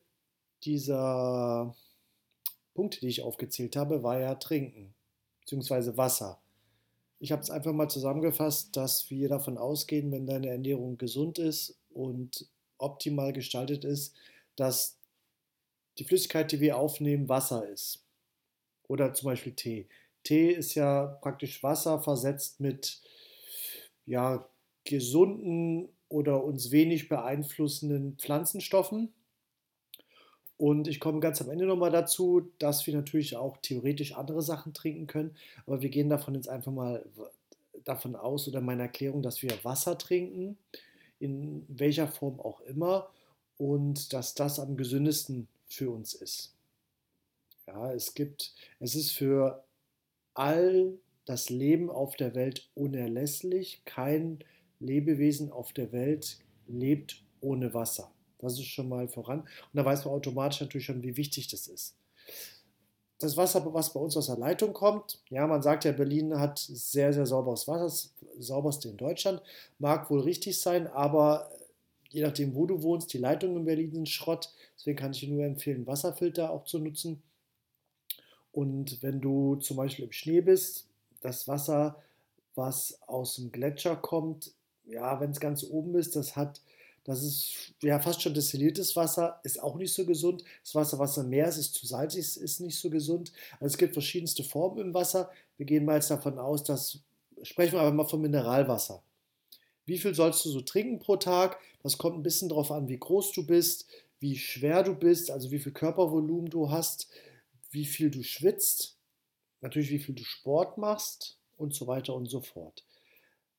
dieser Punkte, die ich aufgezählt habe, war ja Trinken, beziehungsweise Wasser. Ich habe es einfach mal zusammengefasst, dass wir davon ausgehen, wenn deine Ernährung gesund ist und optimal gestaltet ist, dass die Flüssigkeit, die wir aufnehmen, Wasser ist. Oder zum Beispiel Tee. Tee ist ja praktisch Wasser versetzt mit ja, gesunden oder uns wenig beeinflussenden Pflanzenstoffen. Und ich komme ganz am Ende nochmal dazu, dass wir natürlich auch theoretisch andere Sachen trinken können. Aber wir gehen davon jetzt einfach mal davon aus oder meine Erklärung, dass wir Wasser trinken, in welcher Form auch immer, und dass das am gesündesten für uns ist. Ja, es gibt, es ist für all das Leben auf der Welt unerlässlich. Kein Lebewesen auf der Welt lebt ohne Wasser. Das ist schon mal voran. Und da weiß man automatisch natürlich schon, wie wichtig das ist. Das Wasser, was bei uns aus der Leitung kommt, ja, man sagt ja, Berlin hat sehr, sehr sauberes Wasser, das sauberste in Deutschland. Mag wohl richtig sein, aber je nachdem, wo du wohnst, die Leitungen in Berlin sind Schrott. Deswegen kann ich dir nur empfehlen, Wasserfilter auch zu nutzen. Und wenn du zum Beispiel im Schnee bist, das Wasser, was aus dem Gletscher kommt, ja, wenn es ganz oben ist, das hat, das ist ja fast schon destilliertes Wasser, ist auch nicht so gesund. Das Wasser, was im Meer ist, ist zu salzig, ist, nicht so gesund. Also es gibt verschiedenste Formen im Wasser. Wir gehen mal jetzt davon aus, dass, sprechen wir aber mal von Mineralwasser. Wie viel sollst du so trinken pro Tag? Das kommt ein bisschen darauf an, wie groß du bist, wie schwer du bist, also wie viel Körpervolumen du hast, wie viel du schwitzt natürlich wie viel du Sport machst und so weiter und so fort.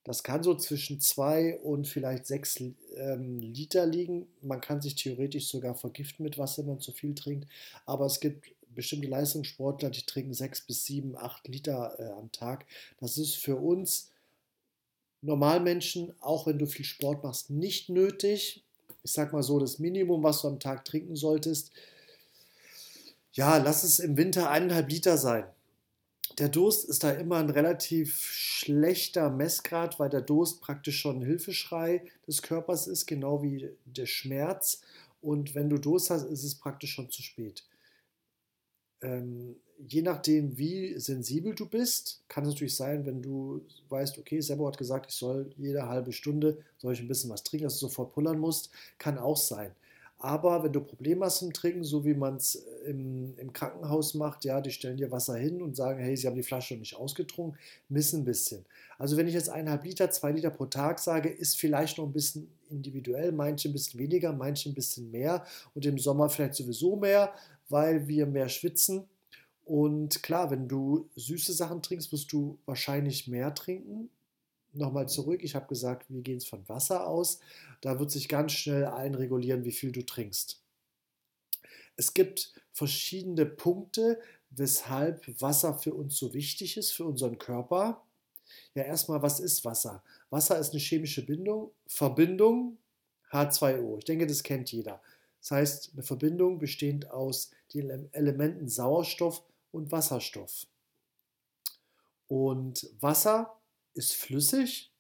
Das kann so zwischen zwei und vielleicht sechs ähm, Liter liegen. Man kann sich theoretisch sogar vergiften mit Wasser, wenn man zu viel trinkt. Aber es gibt bestimmte Leistungssportler, die trinken sechs bis sieben, acht Liter äh, am Tag. Das ist für uns Normalmenschen, auch wenn du viel Sport machst, nicht nötig. Ich sag mal so, das Minimum, was du am Tag trinken solltest, ja, lass es im Winter eineinhalb Liter sein. Der Durst ist da immer ein relativ schlechter Messgrad, weil der Durst praktisch schon ein Hilfeschrei des Körpers ist, genau wie der Schmerz. Und wenn du Durst hast, ist es praktisch schon zu spät. Ähm, je nachdem, wie sensibel du bist, kann es natürlich sein, wenn du weißt, okay, Sebo hat gesagt, ich soll jede halbe Stunde soll ich ein bisschen was trinken, dass du sofort pullern musst, kann auch sein. Aber wenn du Probleme hast im Trinken, so wie man es im, im, Krankenhaus macht, ja, die stellen dir Wasser hin und sagen, hey, sie haben die Flasche noch nicht ausgetrunken, missen ein bisschen. Also wenn ich jetzt eineinhalb Liter, zwei Liter pro Tag sage, ist vielleicht noch ein bisschen individuell, manche ein bisschen weniger, manche ein bisschen mehr und im Sommer vielleicht sowieso mehr, weil wir mehr schwitzen. Und klar, wenn du süße Sachen trinkst, wirst du wahrscheinlich mehr trinken. Nochmal zurück, ich habe gesagt, wir gehen es von Wasser aus. Da wird sich ganz schnell einregulieren, wie viel du trinkst. Es gibt verschiedene Punkte, weshalb Wasser für uns so wichtig ist, für unseren Körper. Ja, erstmal, was ist Wasser? Wasser ist eine chemische Bindung, Verbindung H2O. Ich denke, das kennt jeder. Das heißt, eine Verbindung bestehend aus den Elementen Sauerstoff und Wasserstoff. Und Wasser ist flüssig.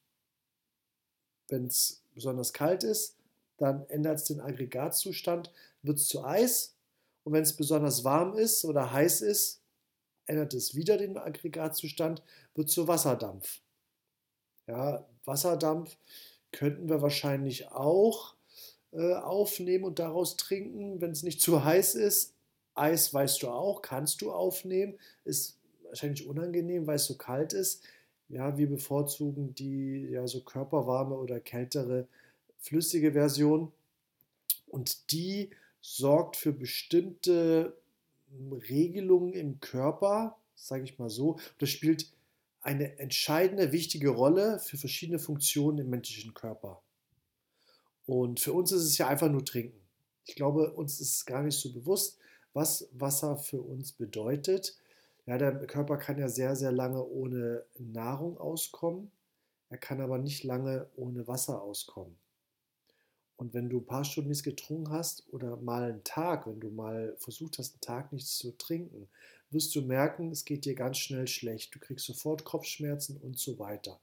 Wenn es besonders kalt ist, dann ändert es den Aggregatzustand, wird es zu Eis. Und wenn es besonders warm ist oder heiß ist, ändert es wieder den Aggregatzustand, wird zu Wasserdampf. Ja, Wasserdampf könnten wir wahrscheinlich auch äh, aufnehmen und daraus trinken, wenn es nicht zu heiß ist. Eis weißt du auch, kannst du aufnehmen, ist wahrscheinlich unangenehm, weil es so kalt ist. Ja, wir bevorzugen die ja so körperwarme oder kältere flüssige Version und die sorgt für bestimmte Regelungen im Körper, sage ich mal so. Das spielt eine entscheidende, wichtige Rolle für verschiedene Funktionen im menschlichen Körper. Und für uns ist es ja einfach nur trinken. Ich glaube, uns ist gar nicht so bewusst, was Wasser für uns bedeutet. Ja, der Körper kann ja sehr, sehr lange ohne Nahrung auskommen. Er kann aber nicht lange ohne Wasser auskommen. Und wenn du ein paar Stunden nichts getrunken hast oder mal einen Tag, wenn du mal versucht hast, einen Tag nichts zu trinken, wirst du merken, es geht dir ganz schnell schlecht. Du kriegst sofort Kopfschmerzen und so weiter.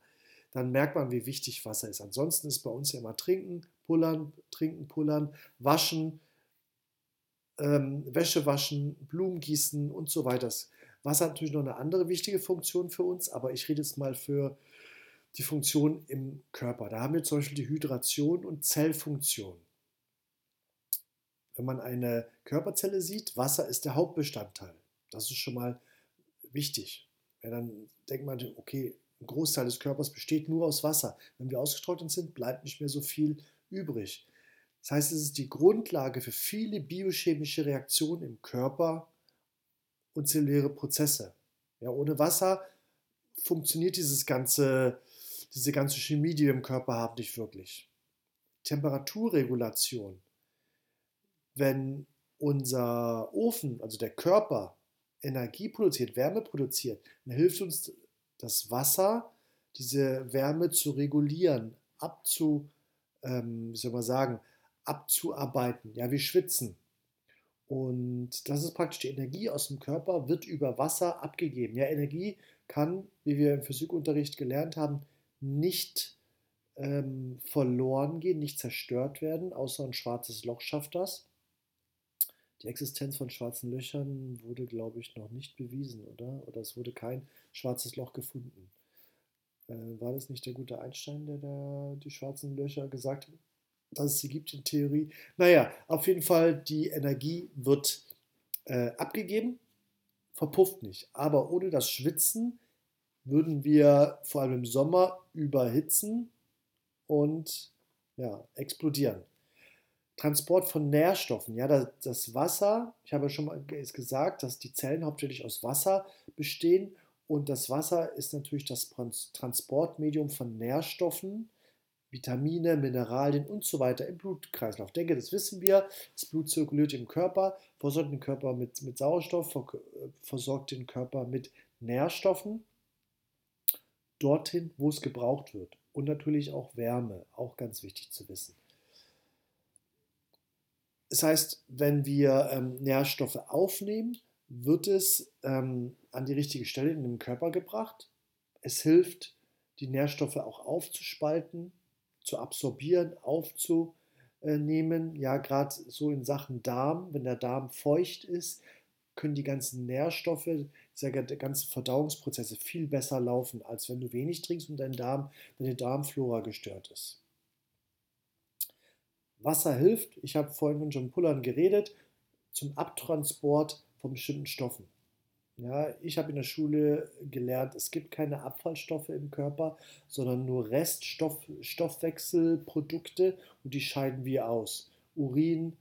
Dann merkt man, wie wichtig Wasser ist. Ansonsten ist bei uns ja immer trinken, pullern, trinken, pullern, waschen, ähm, Wäsche waschen, Blumen gießen und so weiter. Wasser hat natürlich noch eine andere wichtige Funktion für uns, aber ich rede jetzt mal für die Funktion im Körper. Da haben wir zum Beispiel die Hydration und Zellfunktion. Wenn man eine Körperzelle sieht, Wasser ist der Hauptbestandteil. Das ist schon mal wichtig. Ja, dann denkt man, okay, ein Großteil des Körpers besteht nur aus Wasser. Wenn wir ausgetrocknet sind, bleibt nicht mehr so viel übrig. Das heißt, es ist die Grundlage für viele biochemische Reaktionen im Körper zelluläre Prozesse. Ja, ohne Wasser funktioniert dieses ganze, diese ganze Chemie, die wir im Körper haben, nicht wirklich. Temperaturregulation. Wenn unser Ofen, also der Körper, Energie produziert, Wärme produziert, dann hilft uns das Wasser, diese Wärme zu regulieren, abzu, ähm, wie soll man sagen, abzuarbeiten. Ja, wir schwitzen. Und das ist praktisch die Energie aus dem Körper, wird über Wasser abgegeben. Ja, Energie kann, wie wir im Physikunterricht gelernt haben, nicht ähm, verloren gehen, nicht zerstört werden, außer ein schwarzes Loch schafft das. Die Existenz von schwarzen Löchern wurde, glaube ich, noch nicht bewiesen, oder? Oder es wurde kein schwarzes Loch gefunden. Äh, war das nicht der gute Einstein, der da die schwarzen Löcher gesagt hat? Dass es sie gibt in Theorie. Naja, auf jeden Fall, die Energie wird äh, abgegeben, verpufft nicht. Aber ohne das Schwitzen würden wir vor allem im Sommer überhitzen und ja, explodieren. Transport von Nährstoffen. Ja, das, das Wasser, ich habe ja schon mal gesagt, dass die Zellen hauptsächlich aus Wasser bestehen Und das Wasser ist natürlich das Transportmedium von Nährstoffen, Vitamine, Mineralien und so weiter im Blutkreislauf. Ich denke, das wissen wir. Das Blut zirkuliert im Körper, versorgt den Körper mit, mit Sauerstoff, versorgt den Körper mit Nährstoffen dorthin, wo es gebraucht wird. Und natürlich auch Wärme, auch ganz wichtig zu wissen. Das heißt, wenn wir ähm, Nährstoffe aufnehmen, wird es ähm, an die richtige Stelle in den Körper gebracht. Es hilft, die Nährstoffe auch aufzuspalten, zu absorbieren, aufzunehmen. Ja, gerade so in Sachen Darm, wenn der Darm feucht ist, können die ganzen Nährstoffe, die ganzen Verdauungsprozesse viel besser laufen, als wenn du wenig trinkst und dein Darm, deine Darmflora gestört ist. Wasser hilft, ich habe vorhin von Pullern geredet, zum Abtransport von bestimmten Stoffen. Ja, ich habe in der Schule gelernt, es gibt keine Abfallstoffe im Körper, sondern nur Reststoffwechselprodukte und die scheiden wir aus. Urin,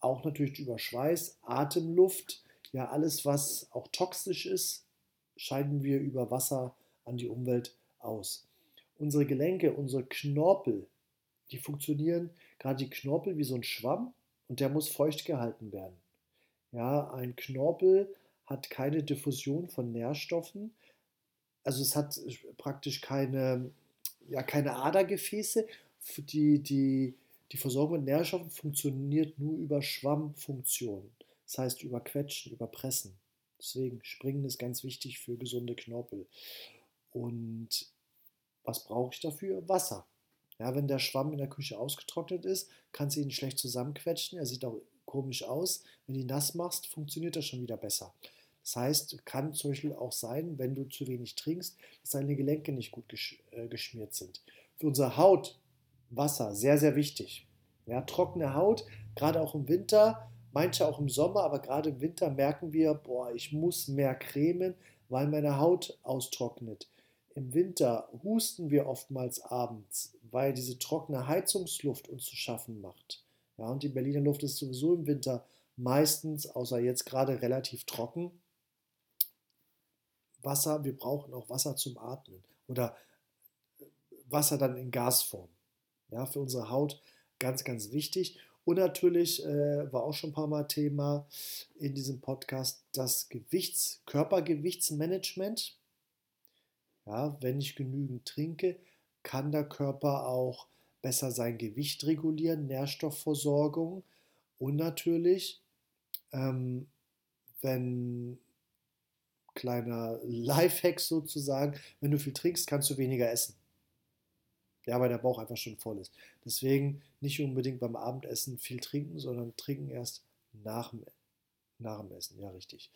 auch natürlich über Schweiß, Atemluft, ja alles, was auch toxisch ist, scheiden wir über Wasser an die Umwelt aus. Unsere Gelenke, unsere Knorpel, die funktionieren, gerade die Knorpel wie so ein Schwamm und der muss feucht gehalten werden. Ja, ein Knorpel hat keine Diffusion von Nährstoffen. Also es hat praktisch keine, ja, keine Adergefäße. Die, die, die Versorgung mit Nährstoffen funktioniert nur über Schwammfunktionen. Das heißt über Quetschen, über Pressen. Deswegen Springen ist ganz wichtig für gesunde Knorpel. Und was brauche ich dafür? Wasser. Ja, wenn der Schwamm in der Küche ausgetrocknet ist, kannst du ihn schlecht zusammenquetschen. Er sieht auch komisch aus. Wenn du ihn nass machst, funktioniert das schon wieder besser. Das heißt, kann zum Beispiel auch sein, wenn du zu wenig trinkst, dass deine Gelenke nicht gut gesch äh, geschmiert sind. Für unsere Haut Wasser sehr, sehr wichtig. Ja, trockene Haut, gerade auch im Winter, manche auch im Sommer, aber gerade im Winter merken wir, boah, ich muss mehr cremen, weil meine Haut austrocknet. Im Winter husten wir oftmals abends, weil diese trockene Heizungsluft uns zu schaffen macht. Ja, und die Berliner Luft ist sowieso im Winter meistens, außer jetzt gerade relativ trocken. Wasser, wir brauchen auch Wasser zum Atmen oder äh, Wasser dann in Gasform. Ja, für unsere Haut ganz, ganz wichtig. Und natürlich äh, war auch schon ein paar Mal Thema in diesem Podcast das Gewichts-, Körpergewichtsmanagement. Ja, wenn ich genügend trinke, kann der Körper auch besser sein Gewicht regulieren, Nährstoffversorgung und natürlich, ähm, wenn kleiner Lifehack sozusagen. Wenn du viel trinkst, kannst du weniger essen. Ja, weil der Bauch einfach schon voll ist. Deswegen nicht unbedingt beim Abendessen viel trinken, sondern trinken erst nach dem, nach dem Essen. Ja, richtig.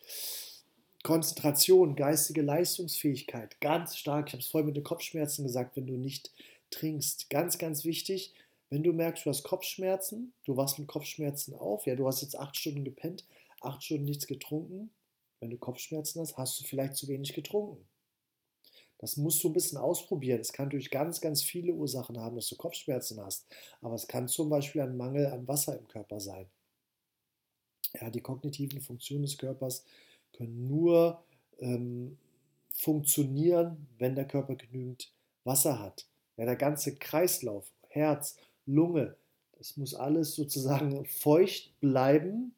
Konzentration, geistige Leistungsfähigkeit, ganz stark. Ich habe es vorhin mit den Kopfschmerzen gesagt, wenn du nicht trinkst. Ganz, ganz wichtig, wenn du merkst, du hast Kopfschmerzen, du wachst mit Kopfschmerzen auf, ja, du hast jetzt acht Stunden gepennt, acht Stunden nichts getrunken, wenn du Kopfschmerzen hast, hast du vielleicht zu wenig getrunken. Das musst du ein bisschen ausprobieren. Es kann durch ganz, ganz viele Ursachen haben, dass du Kopfschmerzen hast. Aber es kann zum Beispiel ein Mangel an Wasser im Körper sein. Ja, die kognitiven Funktionen des Körpers können nur ähm, funktionieren, wenn der Körper genügend Wasser hat. Ja, der ganze Kreislauf, Herz, Lunge, das muss alles sozusagen feucht bleiben,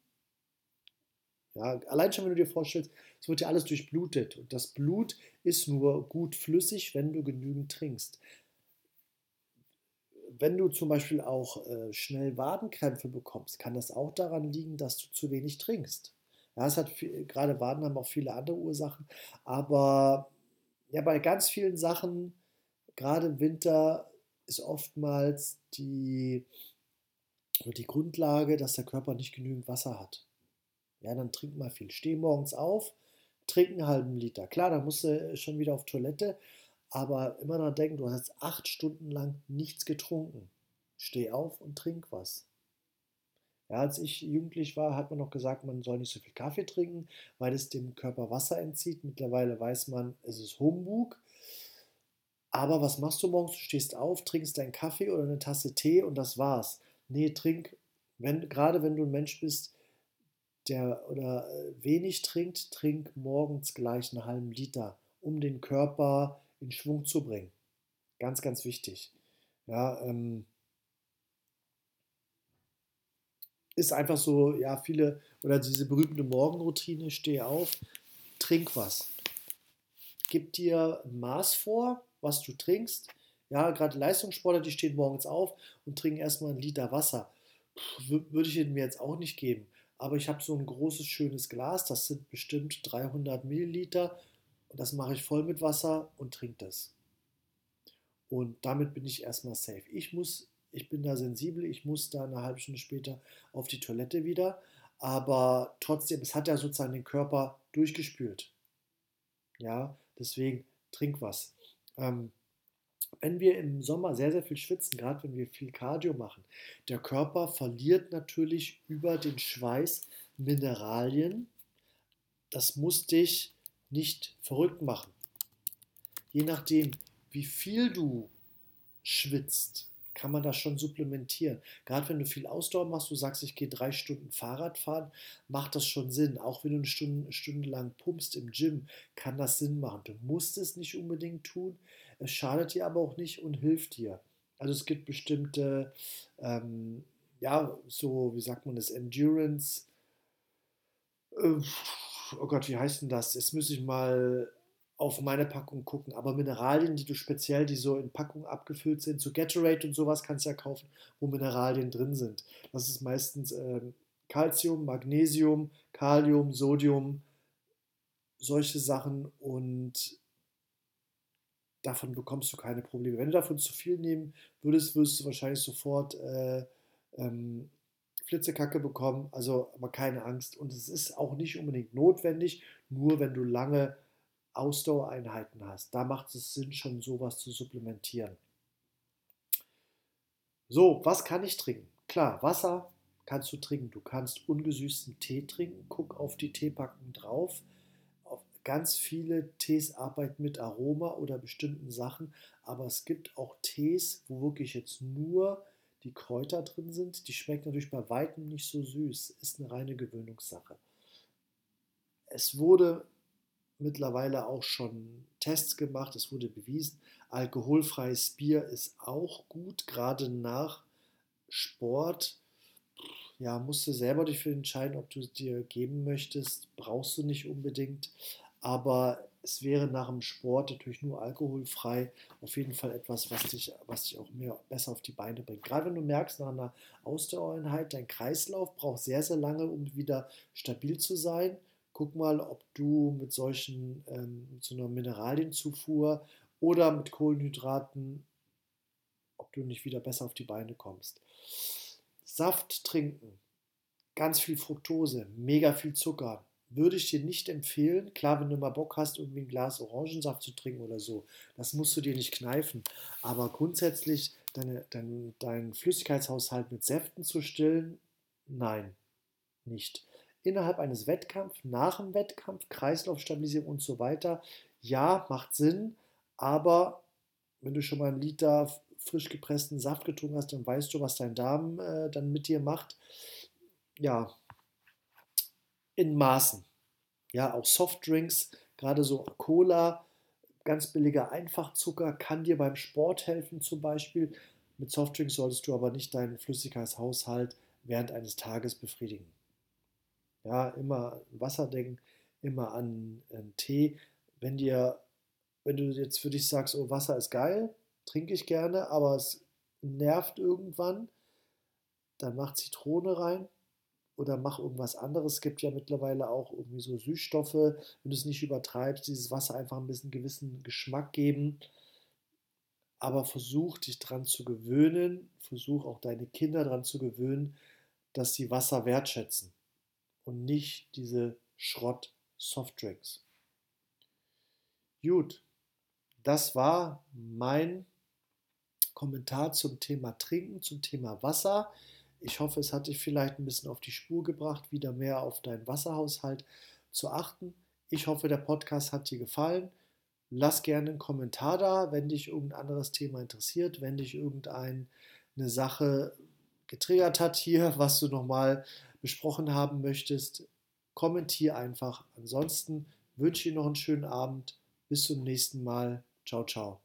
ja, allein schon, wenn du dir vorstellst, es wird ja alles durchblutet und das Blut ist nur gut flüssig, wenn du genügend trinkst. Wenn du zum Beispiel auch äh, schnell Wadenkrämpfe bekommst, kann das auch daran liegen, dass du zu wenig trinkst. Ja, es hat viel, gerade Waden haben auch viele andere Ursachen, aber ja, bei ganz vielen Sachen, gerade im Winter, ist oftmals die, die Grundlage, dass der Körper nicht genügend Wasser hat. Ja, dann trink mal viel. Steh morgens auf, trink einen halben Liter. Klar, dann musst du schon wieder auf Toilette, aber immer daran denken, du hast acht Stunden lang nichts getrunken. Steh auf und trink was. Ja, als ich jugendlich war, hat man noch gesagt, man soll nicht so viel Kaffee trinken, weil es dem Körper Wasser entzieht. Mittlerweile weiß man, es ist Humbug. Aber was machst du morgens? Du stehst auf, trinkst deinen Kaffee oder eine Tasse Tee und das war's. Nee, trink, wenn, gerade wenn du ein Mensch bist, der oder äh, wenig trinkt, trink morgens gleich einen halben Liter um den Körper in Schwung zu bringen. Ganz, ganz wichtig. Ja, ähm, ist einfach so, ja, viele, oder diese berühmte Morgenroutine, steh auf, trink was. Gib dir ein Maß vor, was du trinkst. Ja, gerade Leistungssportler, die stehen morgens auf und trinken erstmal einen Liter Wasser. Würde ich mir jetzt auch nicht geben. Aber ich habe so ein großes, schönes Glas, das sind bestimmt 300 Milliliter. Und das mache ich voll mit Wasser und trinke das. Und damit bin ich erstmal safe. Ich muss, ich bin da sensibel, ich muss da eine halbe Stunde später auf die Toilette wieder. Aber trotzdem, es hat ja sozusagen den Körper durchgespült. Ja, deswegen trink was. Ähm, wenn wir im Sommer sehr, sehr viel schwitzen, gerade wenn wir viel Cardio machen, der Körper verliert natürlich über den Schweiß Mineralien. Das muss dich nicht verrückt machen. Je nachdem, wie viel du schwitzt, kann man das schon supplementieren. Gerade wenn du viel Ausdauer machst, du sagst, ich gehe drei Stunden Fahrrad fahren, macht das schon Sinn. Auch wenn du eine Stunde, Stunde lang pumpst im Gym, kann das Sinn machen. Du musst es nicht unbedingt tun. Es schadet dir aber auch nicht und hilft dir. Also es gibt bestimmte, ähm, ja, so, wie sagt man das, Endurance. Äh, oh Gott, wie heißt denn das? Jetzt muss ich mal auf meine Packung gucken. Aber Mineralien, die du speziell, die so in Packungen abgefüllt sind, so Gatorade und sowas kannst du ja kaufen, wo Mineralien drin sind. Das ist meistens ähm, Calcium, Magnesium, Kalium, Sodium, solche Sachen und davon bekommst du keine Probleme. Wenn du davon zu viel nehmen würdest, würdest du wahrscheinlich sofort äh, ähm, Flitzekacke bekommen, also aber keine Angst. Und es ist auch nicht unbedingt notwendig, nur wenn du lange Ausdauereinheiten hast. Da macht es Sinn, schon sowas zu supplementieren. So, was kann ich trinken? Klar, Wasser kannst du trinken. Du kannst ungesüßten Tee trinken. Guck auf die Teepackung drauf. Ganz viele Tees arbeiten mit Aroma oder bestimmten Sachen, aber es gibt auch Tees, wo wirklich jetzt nur die Kräuter drin sind. Die schmecken natürlich bei weitem nicht so süß. Ist eine reine Gewöhnungssache. Es wurde mittlerweile auch schon Tests gemacht, es wurde bewiesen, alkoholfreies Bier ist auch gut, gerade nach Sport. Ja, musst du selber dich für entscheiden, ob du es dir geben möchtest, brauchst du nicht unbedingt, aber es wäre nach dem Sport natürlich nur alkoholfrei auf jeden Fall etwas, was dich, was dich auch mehr besser auf die Beine bringt. Gerade wenn du merkst, nach einer Ausdauereinheit, dein Kreislauf braucht sehr, sehr lange, um wieder stabil zu sein guck mal, ob du mit solchen, ähm, mit so einer Mineralienzufuhr oder mit Kohlenhydraten, ob du nicht wieder besser auf die Beine kommst. Saft trinken, ganz viel Fructose, mega viel Zucker, würde ich dir nicht empfehlen. Klar, wenn du mal Bock hast, irgendwie ein Glas Orangensaft zu trinken oder so, das musst du dir nicht kneifen. Aber grundsätzlich deine, dein, deinen Flüssigkeitshaushalt mit Säften zu stillen, nein, nicht innerhalb eines Wettkampfs, nach dem Wettkampf, Kreislaufstabilisierung und so weiter. Ja, macht Sinn, aber wenn du schon mal einen Liter frisch gepressten Saft getrunken hast, dann weißt du, was dein Darm äh, dann mit dir macht. Ja, in Maßen. Ja, auch Softdrinks, gerade so Cola, ganz billiger Einfachzucker, kann dir beim Sport helfen zum Beispiel. Mit Softdrinks solltest du aber nicht deinen Flüssigkeitshaushalt während eines Tages befriedigen. Ja, immer an Wasser denken, immer an, an Tee. Wenn dir, wenn du jetzt für dich sagst, oh, Wasser ist geil, trinke ich gerne, aber es nervt irgendwann, dann mach Zitrone rein oder mach irgendwas anderes. Es gibt ja mittlerweile auch irgendwie so Süßstoffe, wenn du es nicht übertreibst, dieses Wasser einfach ein bisschen gewissen Geschmack geben. Aber versuch dich dran zu gewöhnen, versuch auch deine Kinder dran zu gewöhnen, dass sie Wasser wertschätzen und nicht diese Schrott-Softdrinks. Gut, das war mein Kommentar zum Thema Trinken, zum Thema Wasser. Ich hoffe, es hat dich vielleicht ein bisschen auf die Spur gebracht, wieder mehr auf deinen Wasserhaushalt zu achten. Ich hoffe, der Podcast hat dir gefallen. Lass gerne einen Kommentar da, wenn dich irgendein anderes Thema interessiert, wenn dich irgendeine Sache getriggert hat hier, was du nochmal besprochen haben möchtest, kommentier einfach. Ansonsten wünsche ich dir noch einen schönen Abend. Bis zum nächsten Mal. Ciao, ciao.